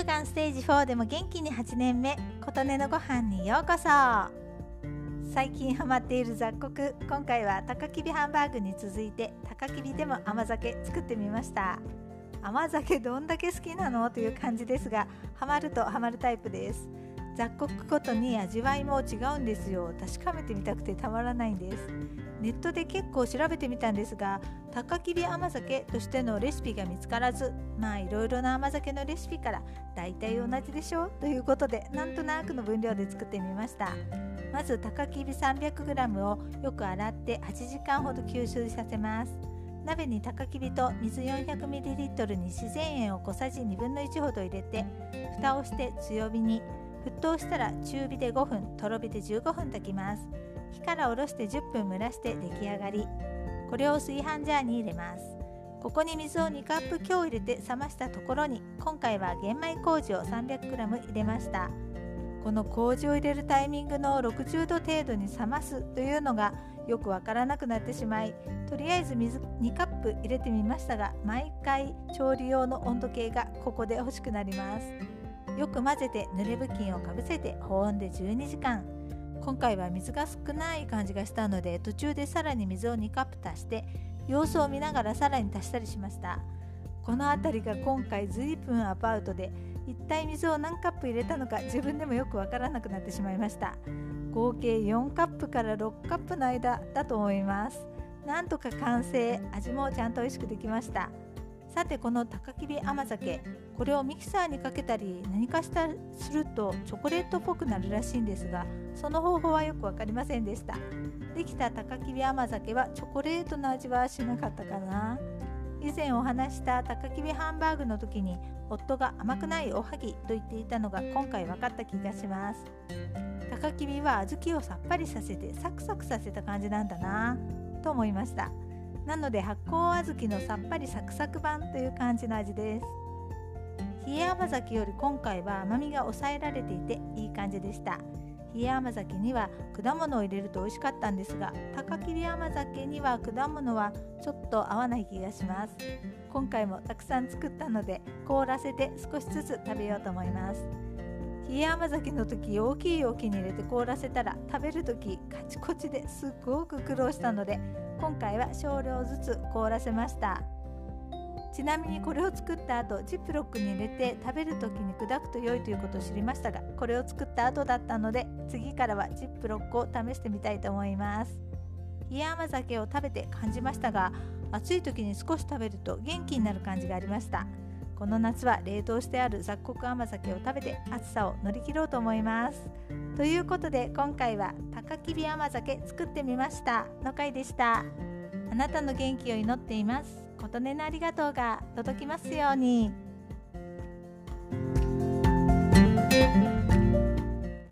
乳がんステージ4でも元気に8年目琴音のご飯にようこそ。最近ハマっている雑穀今回は高きびハンバーグに続いて高きびでも甘酒作ってみました。甘酒どんだけ好きなの？という感じですがハマるとハマるタイプです。雑穀ごとに味わいも違うんですよ。確かめてみたくてたまらないんです。ネットで結構調べてみたんですが高きび甘酒としてのレシピが見つからずまあいろいろな甘酒のレシピから大体同じでしょ？うということでなんとなくの分量で作ってみました。まず高きび 300g をよく洗って8時間ほど吸収させます。鍋に高きびと水 400ml に自然塩を小さじ1 2分の1ほど入れて蓋をして強火に。沸騰したら中火で5分とろ火で15分炊きます。火から下ろして10分蒸らして出来上がり。これを炊飯ジャーに入れます。ここに水を2カップ強入れて冷ましたところに今回は玄米麹を 300g 入れました。この麹を入れるタイミングの60度程度に冷ますというのがよくわからなくなってしまいとりあえず水2カップ入れてみましたが毎回調理用の温度計がここで欲しくなります。よく混ぜて濡れ布巾をかぶせて保温で12時間。今回は水が少ない感じがしたので途中でさらに水を2カップ足して様子を見ながらさらに足したりしました。この辺りが今回随分アパウトで一体水を何カップ入れたのか自分でもよくわからなくなってしまいました。合計4カップから6カップの間だと思います。なんとか完成。味もちゃんと美味しくできました。さてこの高きび甘酒これをミキサーにかけたり何かしたするとチョコレートっぽくなるらしいんですがその方法はよく分かりませんでした。できた高きび甘酒はチョコレートの味はしなかったかな。以前お話した高きびハンバーグの時に夫が甘くないおはぎと言っていたのが今回分かった気がします。高きびは小豆をさっぱりさせてサクサクさせた感じなんだなと思いました。なので発酵小豆のさっぱりサクサク版という感じの味です。冷え甘酒より今回は甘みが抑えられていていい感じでした。冷え甘酒には果物を入れると美味しかったんですが高切甘酒には果物はちょっと合わない気がします。今回もたくさん作ったので凍らせて少しずつ食べようと思います。冷え甘酒の時大きい容器に入れて凍らせたら食べる時カチコチですっごく苦労したので今回は少量ずつ凍らせました。ちなみにこれを作った後ジップロックに入れて食べる時に砕くと良いということを知りましたがこれを作った後だったので次からはジップロックを試してみたいと思います。冷え甘酒を食べて感じましたが暑い時に少し食べると元気になる感じがありました。この夏は冷凍してある雑穀甘酒を食べて暑さを乗り切ろうと思います。ということで今回は高きび甘酒作ってみましたの回でした。あなたの元気を祈っています。琴音のありがとうが届きますように。